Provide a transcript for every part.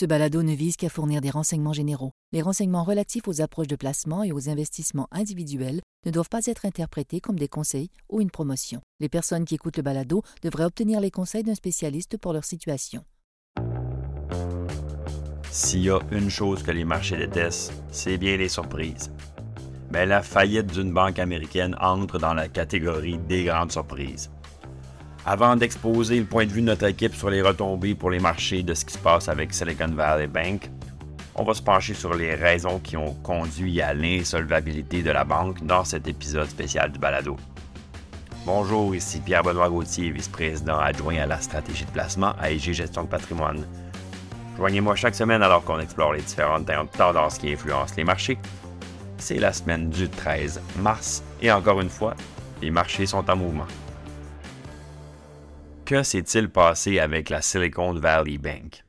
Ce balado ne vise qu'à fournir des renseignements généraux. Les renseignements relatifs aux approches de placement et aux investissements individuels ne doivent pas être interprétés comme des conseils ou une promotion. Les personnes qui écoutent le balado devraient obtenir les conseils d'un spécialiste pour leur situation. S'il y a une chose que les marchés détestent, c'est bien les surprises. Mais la faillite d'une banque américaine entre dans la catégorie des grandes surprises. Avant d'exposer le point de vue de notre équipe sur les retombées pour les marchés de ce qui se passe avec Silicon Valley Bank, on va se pencher sur les raisons qui ont conduit à l'insolvabilité de la banque dans cet épisode spécial du balado. Bonjour, ici Pierre-Benoît Gauthier, vice-président adjoint à la stratégie de placement à IG Gestion de patrimoine. Joignez-moi chaque semaine alors qu'on explore les différentes tendances qui influencent les marchés. C'est la semaine du 13 mars et encore une fois, les marchés sont en mouvement que s'est-il passé avec la Silicon Valley Bank?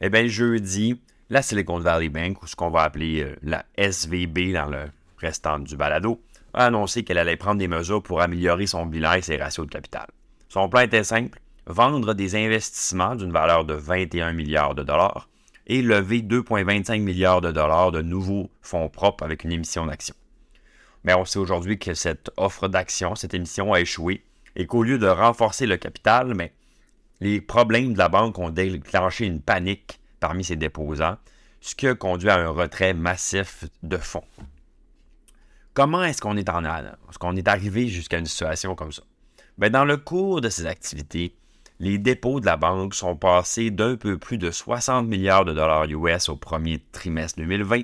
Eh bien, jeudi, la Silicon Valley Bank, ou ce qu'on va appeler euh, la SVB dans le restant du balado, a annoncé qu'elle allait prendre des mesures pour améliorer son bilan et ses ratios de capital. Son plan était simple, vendre des investissements d'une valeur de 21 milliards de dollars et lever 2,25 milliards de dollars de nouveaux fonds propres avec une émission d'actions. Mais on sait aujourd'hui que cette offre d'action, cette émission a échoué et qu'au lieu de renforcer le capital, mais les problèmes de la banque ont déclenché une panique parmi ses déposants, ce qui a conduit à un retrait massif de fonds. Comment est-ce qu'on est arrivé jusqu'à une situation comme ça? Bien, dans le cours de ces activités, les dépôts de la banque sont passés d'un peu plus de 60 milliards de dollars US au premier trimestre 2020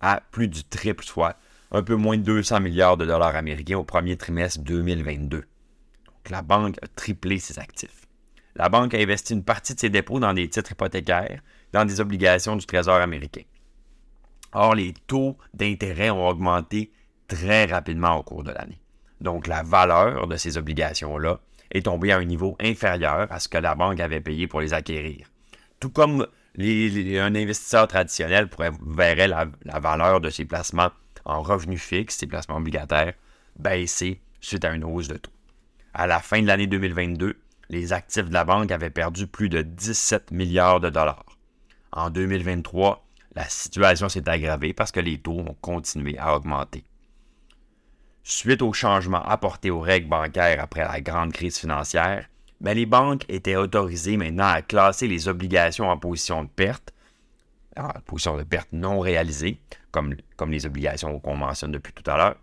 à plus du triple, soit un peu moins de 200 milliards de dollars américains au premier trimestre 2022 la banque a triplé ses actifs. La banque a investi une partie de ses dépôts dans des titres hypothécaires, dans des obligations du Trésor américain. Or, les taux d'intérêt ont augmenté très rapidement au cours de l'année. Donc, la valeur de ces obligations-là est tombée à un niveau inférieur à ce que la banque avait payé pour les acquérir. Tout comme un investisseur traditionnel pourrait, verrait la, la valeur de ses placements en revenus fixes, ses placements obligataires, baisser suite à une hausse de taux. À la fin de l'année 2022, les actifs de la banque avaient perdu plus de 17 milliards de dollars. En 2023, la situation s'est aggravée parce que les taux ont continué à augmenter. Suite aux changements apportés aux règles bancaires après la grande crise financière, ben, les banques étaient autorisées maintenant à classer les obligations en position de perte, en position de perte non réalisée, comme, comme les obligations qu'on mentionne depuis tout à l'heure,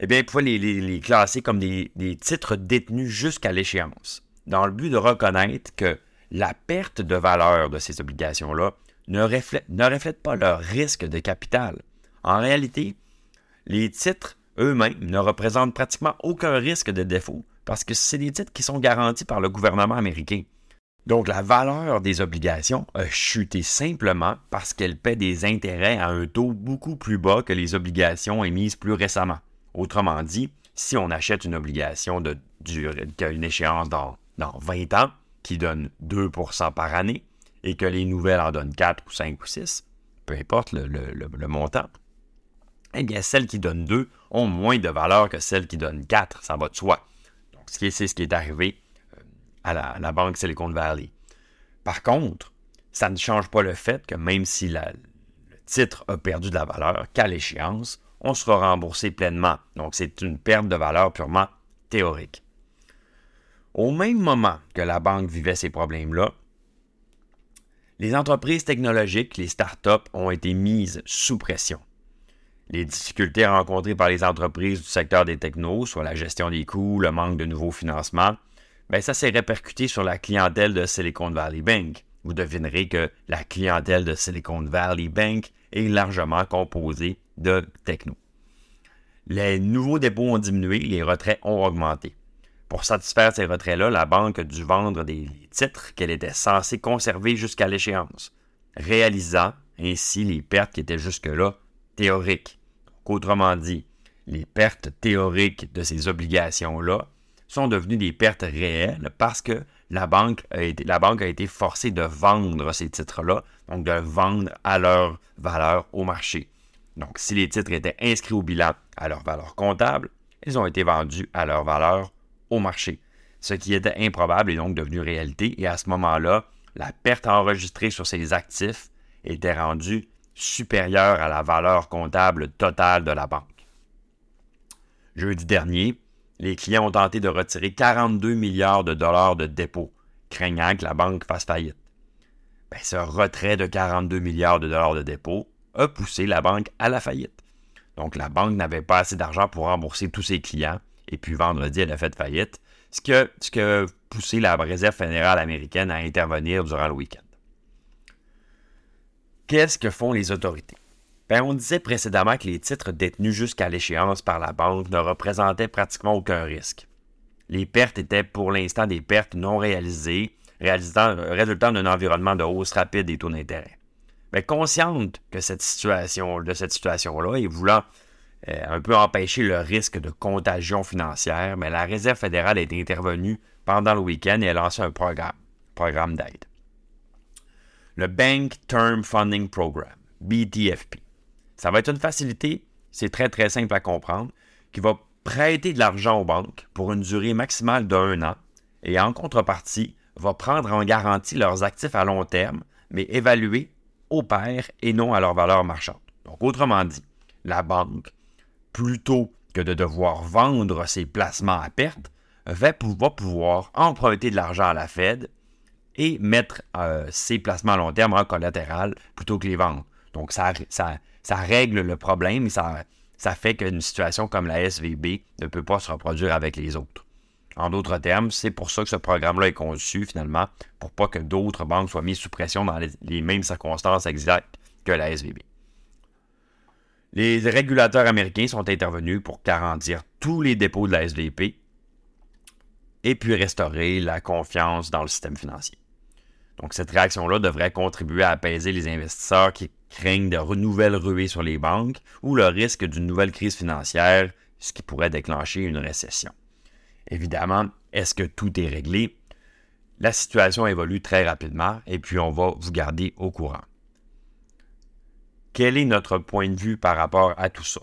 eh bien, il pouvait les, classer comme des, titres détenus jusqu'à l'échéance, dans le but de reconnaître que la perte de valeur de ces obligations-là ne reflète, ne reflète pas leur risque de capital. En réalité, les titres eux-mêmes ne représentent pratiquement aucun risque de défaut parce que c'est des titres qui sont garantis par le gouvernement américain. Donc la valeur des obligations a chuté simplement parce qu'elles paient des intérêts à un taux beaucoup plus bas que les obligations émises plus récemment. Autrement dit, si on achète une obligation de, qui a une échéance dans, 20 ans, qui donne 2% par année, et que les nouvelles en donnent 4 ou 5 ou 6, peu importe le, montant, eh bien, celles qui donnent 2 ont moins de valeur que celles qui donnent 4, ça va de soi. Donc, c'est ce qui est arrivé euh, à la, Banque Silicon Valley. Par contre, ça ne change pas le fait que même si le titre a perdu de la valeur, qu'à l'échéance, on sera remboursé pleinement. Donc, c'est une perte de valeur purement théorique. Au même moment que la banque vivait ces problèmes-là, les entreprises technologiques, les startups, ont été mises sous pression. Les difficultés rencontrées par les entreprises du secteur des technos, soit la gestion des coûts, le manque de nouveaux financements, ben ça s'est répercuté sur la clientèle de Silicon Valley Bank. Vous devinerez que la clientèle de Silicon Valley Bank est largement composée de techno. Les nouveaux dépôts ont diminué, les retraits ont augmenté. Pour satisfaire ces retraits-là, la banque a dû vendre des titres qu'elle était censée conserver jusqu'à l'échéance, réalisant ainsi les pertes qui étaient jusque-là théoriques. autrement dit, les pertes théoriques de ces obligations-là sont devenues des pertes réelles parce que la banque a été, la banque a été forcée de vendre ces titres-là, donc de vendre à leur valeur au marché. Donc, si les titres étaient inscrits au bilan à leur valeur comptable, ils ont été vendus à leur valeur au marché. Ce qui était improbable est donc devenu réalité et à ce moment-là, la perte enregistrée sur ces actifs était rendue supérieure à la valeur comptable totale de la banque. Jeudi dernier, les clients ont tenté de retirer 42 milliards de dollars de dépôts, craignant que la banque fasse faillite. Ben, ce retrait de 42 milliards de dollars de dépôts a poussé la banque à la faillite. Donc la banque n'avait pas assez d'argent pour rembourser tous ses clients, et puis vendredi, elle a fait faillite, ce qui a, poussé la Réserve fédérale américaine à intervenir durant le week-end. Qu'est-ce que font les autorités? Ben, on disait précédemment que les titres détenus jusqu'à l'échéance par la banque ne représentaient pratiquement aucun risque. Les pertes étaient pour l'instant des pertes non réalisées, résultant d'un environnement de hausse rapide des taux d'intérêt. Mais consciente cette situation, de cette situation-là et voulant euh, un peu empêcher le risque de contagion financière, mais la Réserve fédérale est intervenue pendant le week-end et a lancé un programme, programme d'aide. Le Bank Term Funding Program, BTFP. Ça va être une facilité, c'est très très simple à comprendre, qui va prêter de l'argent aux banques pour une durée maximale d'un an et en contrepartie va prendre en garantie leurs actifs à long terme, mais évalués au pair et non à leur valeur marchande. Donc, autrement dit, la banque, plutôt que de devoir vendre ses placements à perte, va pouvoir emprunter de l'argent à la Fed et mettre euh, ses placements à long terme en collatéral plutôt que les vendre. Donc, ça, ça, ça règle le problème et ça, ça fait qu'une situation comme la SVB ne peut pas se reproduire avec les autres. En d'autres termes, c'est pour ça que ce programme-là est conçu finalement, pour pas que d'autres banques soient mises sous pression dans les, mêmes circonstances exactes que la SVB. Les régulateurs américains sont intervenus pour garantir tous les dépôts de la SVP et puis restaurer la confiance dans le système financier. Donc cette réaction-là devrait contribuer à apaiser les investisseurs qui craignent de nouvelles ruées sur les banques ou le risque d'une nouvelle crise financière, ce qui pourrait déclencher une récession. Évidemment, est-ce que tout est réglé? La situation évolue très rapidement et puis on va vous garder au courant. Quel est notre point de vue par rapport à tout ça?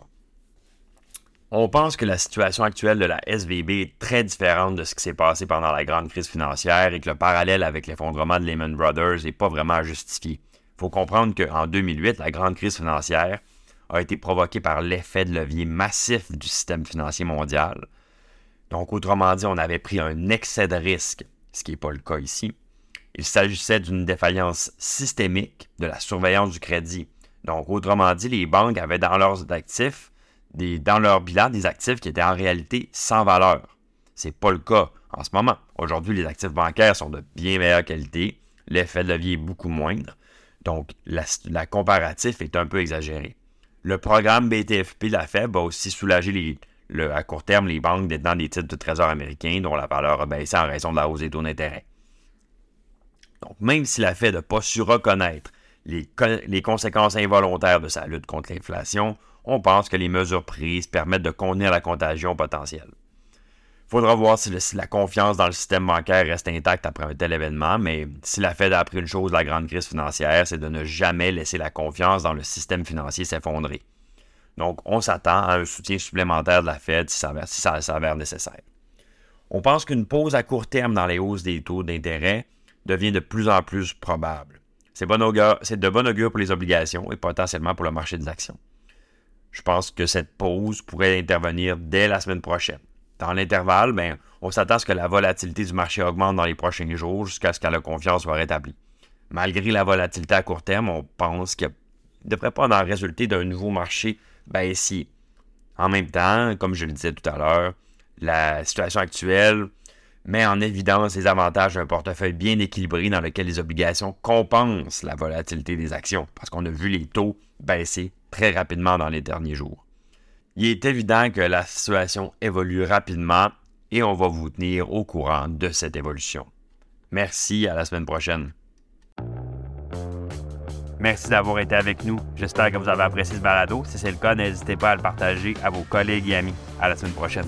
On pense que la situation actuelle de la SVB est très différente de ce qui s'est passé pendant la grande crise financière et que le parallèle avec l'effondrement de Lehman Brothers n'est pas vraiment justifié. Il faut comprendre qu'en 2008, la grande crise financière a été provoquée par l'effet de levier massif du système financier mondial, donc, autrement dit, on avait pris un excès de risque, ce qui n'est pas le cas ici. Il s'agissait d'une défaillance systémique de la surveillance du crédit. Donc, autrement dit, les banques avaient dans leurs actifs, dans leur bilan, des actifs qui étaient en réalité sans valeur. Ce n'est pas le cas en ce moment. Aujourd'hui, les actifs bancaires sont de bien meilleure qualité. L'effet de levier est beaucoup moindre. Donc, la, comparatif est un peu exagéré. Le programme BTFP la FEB va aussi soulager les, à court terme les banques détenant des titres de trésor américains dont la valeur a baissé en raison de la hausse des taux d'intérêt. Donc, même si la Fed n'a pas su reconnaître les, conséquences involontaires de sa lutte contre l'inflation, on pense que les mesures prises permettent de contenir la contagion potentielle. Il faudra voir si, la confiance dans le système bancaire reste intacte après un tel événement, mais si la Fed a une chose de la grande crise financière, c'est de ne jamais laisser la confiance dans le système financier s'effondrer. Donc, on s'attend à un soutien supplémentaire de la Fed si ça, s'avère nécessaire. On pense qu'une pause à court terme dans les hausses des taux d'intérêt devient de plus en plus probable. C'est de bon augure pour les obligations et potentiellement pour le marché des actions. Je pense que cette pause pourrait intervenir dès la semaine prochaine. Dans l'intervalle, ben, on s'attend à ce que la volatilité du marché augmente dans les prochains jours jusqu'à ce que la confiance soit rétablie. Malgré la volatilité à court terme, on pense qu'il ne devrait pas en résulter d'un nouveau marché baissier. En même temps, comme je le disais tout à l'heure, la situation actuelle met en évidence les avantages d'un portefeuille bien équilibré dans lequel les obligations compensent la volatilité des actions, parce qu'on a vu les taux baisser très rapidement dans les derniers jours. Il est évident que la situation évolue rapidement et on va vous tenir au courant de cette évolution. Merci, à la semaine prochaine. Merci d'avoir été avec nous. J'espère que vous avez apprécié ce balado. Si c'est le cas, n'hésitez pas à le partager à vos collègues et amis. À la semaine prochaine.